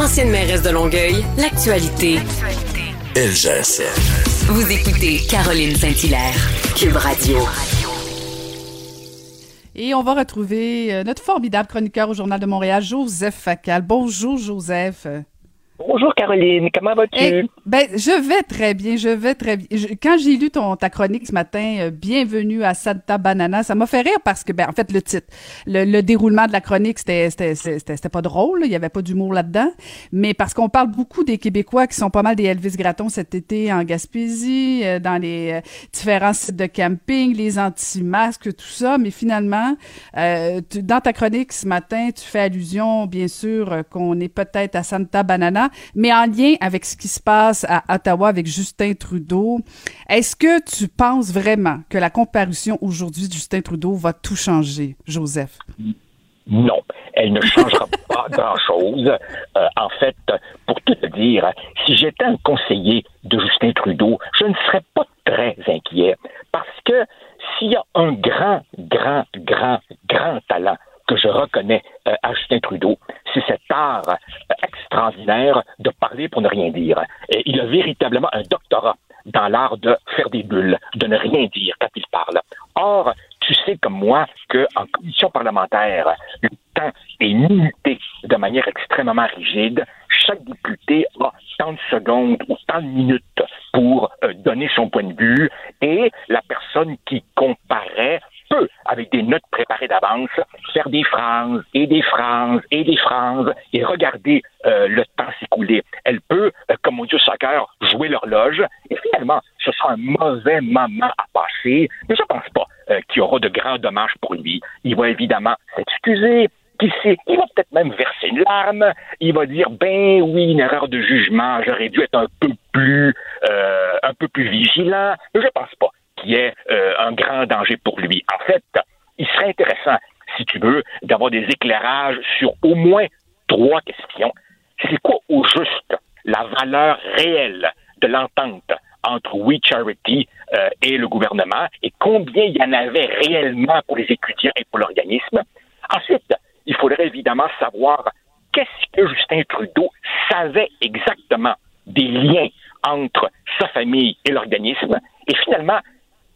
Ancienne mairesse de Longueuil, l'actualité. Ça. Vous écoutez Caroline Saint-Hilaire, Cube Radio. Et on va retrouver euh, notre formidable chroniqueur au Journal de Montréal, Joseph Facal. Bonjour, Joseph. Bonjour Caroline, comment vas-tu? Eh, ben, je vais très bien, je vais très bien. Quand j'ai lu ton ta chronique ce matin, euh, bienvenue à Santa Banana, ça m'a fait rire parce que ben en fait le titre, le, le déroulement de la chronique, c'était c'était c'était pas drôle, il y avait pas d'humour là-dedans, mais parce qu'on parle beaucoup des Québécois qui sont pas mal des Elvis Gratton cet été en Gaspésie, euh, dans les euh, différents sites de camping, les anti-masques, tout ça, mais finalement euh, dans ta chronique ce matin, tu fais allusion bien sûr qu'on est peut-être à Santa Banana, mais en lien avec ce qui se passe à Ottawa avec Justin Trudeau. Est-ce que tu penses vraiment que la comparution aujourd'hui de Justin Trudeau va tout changer, Joseph? Non, elle ne changera pas grand-chose. Euh, en fait, pour tout te dire, si j'étais un conseiller de Justin Trudeau, je ne serais pas très inquiet parce que s'il y a un grand, grand, grand talent que je reconnais euh, à Justin Trudeau, c'est cet art euh, de parler pour ne rien dire. Et il a véritablement un doctorat dans l'art de faire des bulles, de ne rien dire quand il parle. Or, tu sais comme moi qu'en commission parlementaire, le temps est minuté de manière extrêmement rigide. Chaque député a tant de secondes ou tant de minutes pour euh, donner son point de vue et la personne qui comparaît peut, avec des notes préparées d'avance, faire des phrases et des phrases et des phrases et regarder euh, le temps s'écouler. Elle peut, euh, comme on dit au soccer, jouer l'horloge et finalement, ce sera un mauvais moment à passer, mais je pense pas euh, qu'il y aura de grands dommages pour lui. Il va évidemment s'excuser, qui sait, il va peut-être même verser une larme, il va dire ben oui, une erreur de jugement, j'aurais dû être un peu plus euh, un peu plus vigilant, mais je pense pas qu'il y ait euh, un grand danger pour lui. En fait, il serait intéressant, si tu veux, d'avoir des éclairages sur au moins trois questions. C'est quoi au juste la valeur réelle de l'entente entre We Charity euh, et le gouvernement et combien il y en avait réellement pour les étudiants et pour l'organisme? Ensuite, il faudrait évidemment savoir qu'est-ce que Justin Trudeau savait exactement des liens entre sa famille et l'organisme et finalement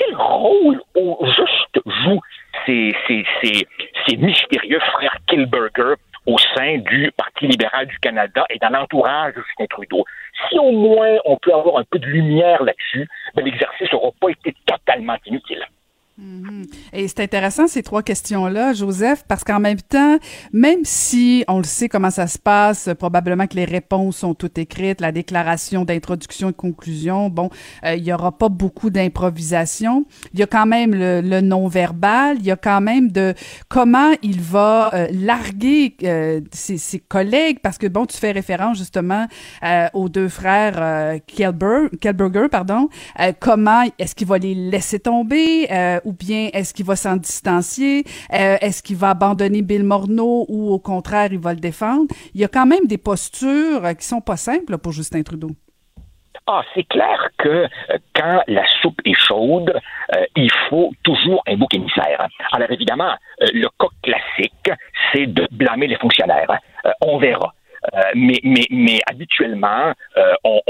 quel rôle au juste jouent ces, ces, ces, ces mystérieux frères Kilberger au sein du Parti libéral du Canada et dans l'entourage de Justin Trudeau? Si au moins on peut avoir un peu de lumière là-dessus, ben, l'exercice n'aura pas été totalement inutile. Et c'est intéressant ces trois questions-là, Joseph, parce qu'en même temps, même si on le sait comment ça se passe, probablement que les réponses sont toutes écrites, la déclaration d'introduction et conclusion, bon, euh, il y aura pas beaucoup d'improvisation. Il y a quand même le, le non-verbal, il y a quand même de comment il va euh, larguer euh, ses, ses collègues, parce que bon, tu fais référence justement euh, aux deux frères Kelber, Kelberger, pardon. Comment est-ce qu'il va les laisser tomber? Ou bien est-ce qu'il va s'en distancier? Euh, est-ce qu'il va abandonner Bill Morneau ou au contraire, il va le défendre? Il y a quand même des postures euh, qui sont pas simples pour Justin Trudeau. Ah, c'est clair que euh, quand la soupe est chaude, il faut toujours un bouc émissaire. Alors évidemment, le cas classique, c'est de blâmer les fonctionnaires. On verra. Mais, habituellement, on,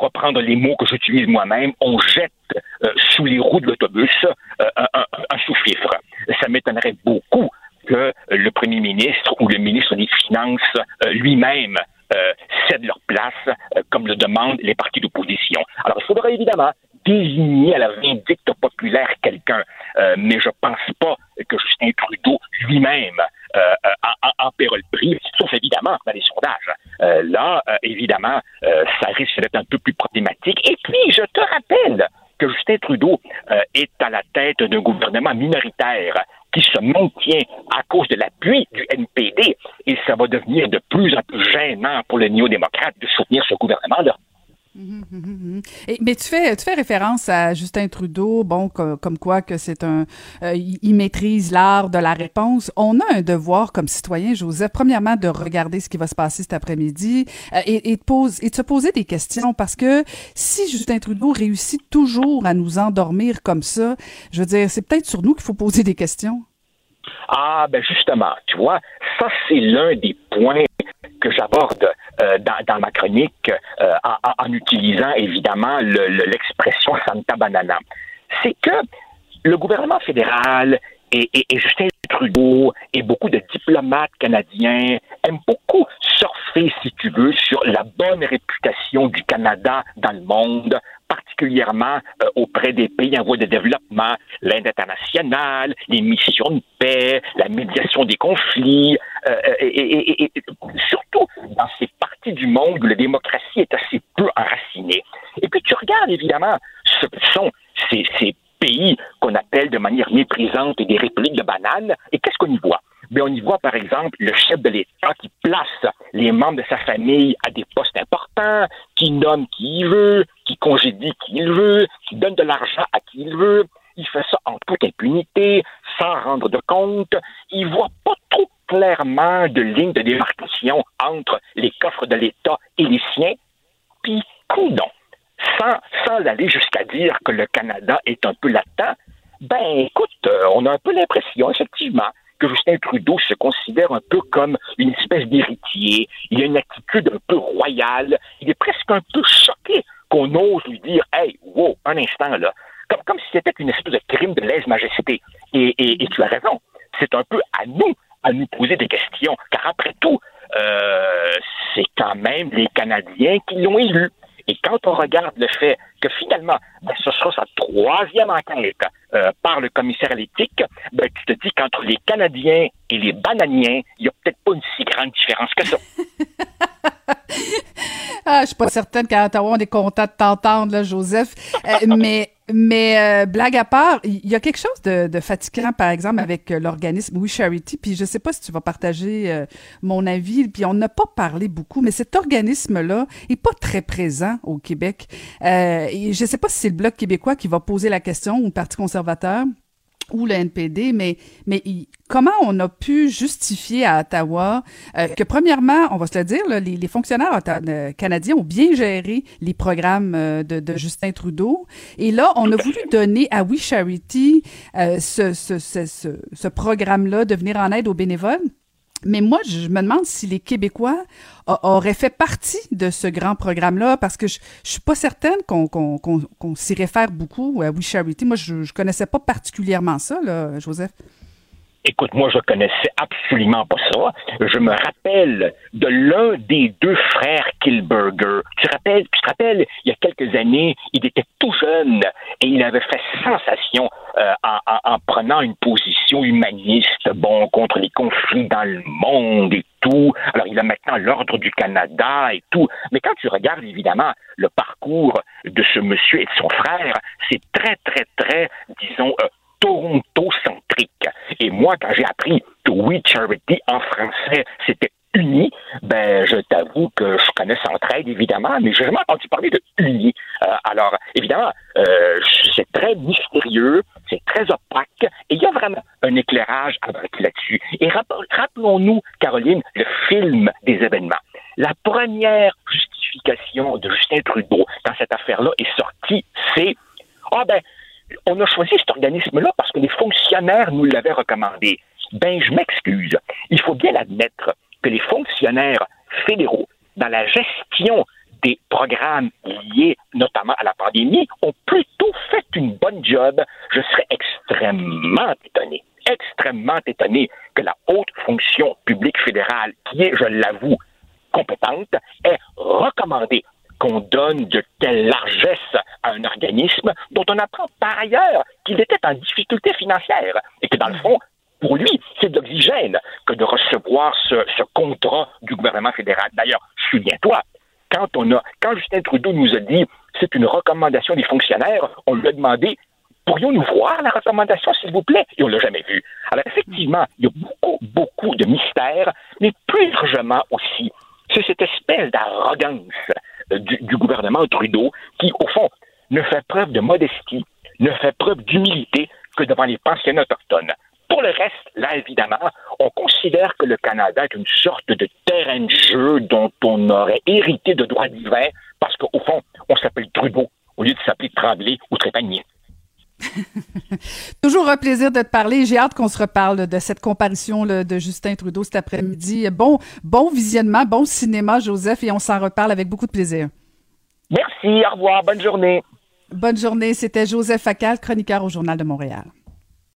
pour reprendre les mots que j'utilise moi-même, on jette euh, sous les roues de l'autobus euh, un, un- sous-fifre. Ça m'étonnerait beaucoup que le premier ministre ou le ministre des Finances euh, lui-même cède leur place comme le demandent les partis d'opposition. Alors, il faudrait évidemment désigner à la vindicte populaire quelqu'un, mais je pense pas que Justin Trudeau lui-même en, en, le prix, sauf évidemment dans les sondages. Euh, là, euh, évidemment, euh, ça risque d'être un peu plus problématique. Et puis, je te rappelle que Justin Trudeau euh, est à la tête d'un gouvernement minoritaire qui se maintient à cause de l'appui du NPD et ça va devenir de plus en plus gênant pour les néo-démocrates de soutenir ce gouvernement-là. Mais tu fais, tu fais référence à Justin Trudeau, bon, co- comme quoi que c'est un, euh, il maîtrise l'art de la réponse. On a un devoir comme citoyen, Joseph, premièrement de regarder ce qui va se passer cet après-midi euh, et, et de se poser des questions parce que si Justin Trudeau réussit toujours à nous endormir comme ça, je veux dire, c'est peut-être sur nous qu'il faut poser des questions. Ah, ben justement, tu vois, ça c'est l'un des points que j'aborde euh, dans, ma chronique euh, en, utilisant évidemment l'expression Santa Banana. C'est que le gouvernement fédéral et, Justin Trudeau et beaucoup de diplomates canadiens aiment beaucoup surfer, si tu veux, sur la bonne réputation du Canada dans le monde, particulièrement euh, auprès des pays en voie de développement, l'aide internationale, les missions de paix, la médiation des conflits, euh, et, surtout dans ces parties du monde où la démocratie est assez peu enracinée. Et puis tu regardes évidemment ce que sont ces, pays qu'on appelle de manière méprisante des républiques de bananes, et qu'est-ce qu'on y voit? mais on y voit par exemple le chef de l'État qui place les membres de sa famille à des postes importants, qui nomme qui il veut, qui congédie qui il veut, qui donne de l'argent à qui il veut. Il fait ça en toute impunité, sans rendre de compte. Il voit pas clairement de ligne de démarcation entre les coffres de l'État et les siens. Puis, non, sans, sans aller jusqu'à dire que le Canada est un peu latent, ben écoute, euh, on a un peu l'impression, effectivement, que Justin Trudeau se considère un peu comme une espèce d'héritier. Il a une attitude un peu royale. Il est presque un peu choqué qu'on ose lui dire Hey, wow, un instant là. Comme, comme si c'était une espèce de crime de lèse-majesté. Et, et, tu as raison. C'est un peu à nous à nous poser des questions. Car après tout, euh, c'est quand même les Canadiens qui l'ont élu. Et quand on regarde le fait que finalement, ben, ce sera sa troisième enquête euh, par le commissaire à l'éthique, ben, tu te dis qu'entre les Canadiens et les bananiens, il n'y a peut-être pas une si grande différence que ça. ah, je suis pas certaine qu'à Ottawa, on est content de t'entendre, là, Joseph. Euh, mais mais euh, blague à part, il y a quelque chose de, de fatigant, par exemple, avec euh, l'organisme We Charity. Puis je sais pas si tu vas partager mon avis. Puis on n'a pas parlé beaucoup, mais cet organisme-là est pas très présent au Québec. et je sais pas si c'est le Bloc québécois qui va poser la question ou le Parti conservateur ou le NPD, mais, mais comment on a pu justifier à Ottawa euh, que, premièrement, on va se le dire, les, fonctionnaires euh, canadiens ont bien géré les programmes euh, de, Justin Trudeau. Et là, on a voulu donner à We Charity ce, ce, ce, ce programme-là de venir en aide aux bénévoles. Mais moi, je me demande si les Québécois auraient fait partie de ce grand programme-là, parce que je, suis pas certaine qu'on s'y réfère beaucoup à We Charity. Moi, je, je connaissais pas particulièrement ça, là, Joseph. Écoute, moi, je connaissais absolument pas ça. Je me rappelle de l'un des deux frères Kilberger. Tu te rappelles, tu te rappelles, il y a quelques années, il était tout jeune et il avait fait sensation euh, en, en, prenant une position humaniste, bon, contre les conflits dans le monde et tout. Alors, il a maintenant l'ordre du Canada et tout. Mais quand tu regardes, évidemment, le parcours de ce monsieur et de son frère, c'est très, très, très, disons, euh, Toronto-centrique. Et moi, quand j'ai appris que We Charity en français, c'était uni, ben je t'avoue que je connais Centraide, évidemment, mais j'ai jamais entendu parler de uni. Euh, alors, évidemment, euh, c'est très mystérieux, c'est très opaque, et il y a vraiment un éclairage là-dessus. Et rappelons-nous, Caroline, le film des événements. La première justification de Justin Trudeau dans cette affaire-là est sortie, c'est ah ben on a choisi cet organisme-là les fonctionnaires nous l'avaient recommandé. Ben, je m'excuse. Il faut bien admettre que les fonctionnaires fédéraux, dans la gestion des programmes liés notamment à la pandémie, ont plutôt fait une bonne job. Je serais extrêmement étonné, extrêmement étonné que la haute fonction publique fédérale, qui est, je l'avoue, compétente, ait recommandé qu'on donne de telle largesse à un organisme dont on apprend par ailleurs qu'il était en difficulté financière et que dans le fond, pour lui, c'est de l'oxygène que de recevoir ce, contrat du gouvernement fédéral. D'ailleurs, souviens-toi, quand on a, quand Justin Trudeau nous a dit c'est une recommandation des fonctionnaires, on lui a demandé pourrions-nous voir la recommandation, s'il vous plaît? Et on l'a jamais vu. Alors, effectivement, il y a beaucoup, beaucoup de mystères, mais plus largement aussi, c'est cette espèce d'arrogance du, gouvernement Trudeau qui, au fond, ne fait preuve de modestie, ne fait preuve d'humilité que devant les pensionnats autochtones. Pour le reste, là, évidemment, on considère que le Canada est une sorte de terrain de jeu dont on aurait hérité de droits divins parce qu'au fond, on s'appelle Trudeau au lieu de s'appeler Tremblay ou Trépanier. Toujours un plaisir de te parler. J'ai hâte qu'on se reparle de cette comparution de Justin Trudeau cet après-midi. Bon, bon visionnement, bon cinéma, Joseph, et on s'en reparle avec beaucoup de plaisir. Merci, au revoir, bonne journée. Bonne journée. C'était Joseph Facal, chroniqueur au Journal de Montréal.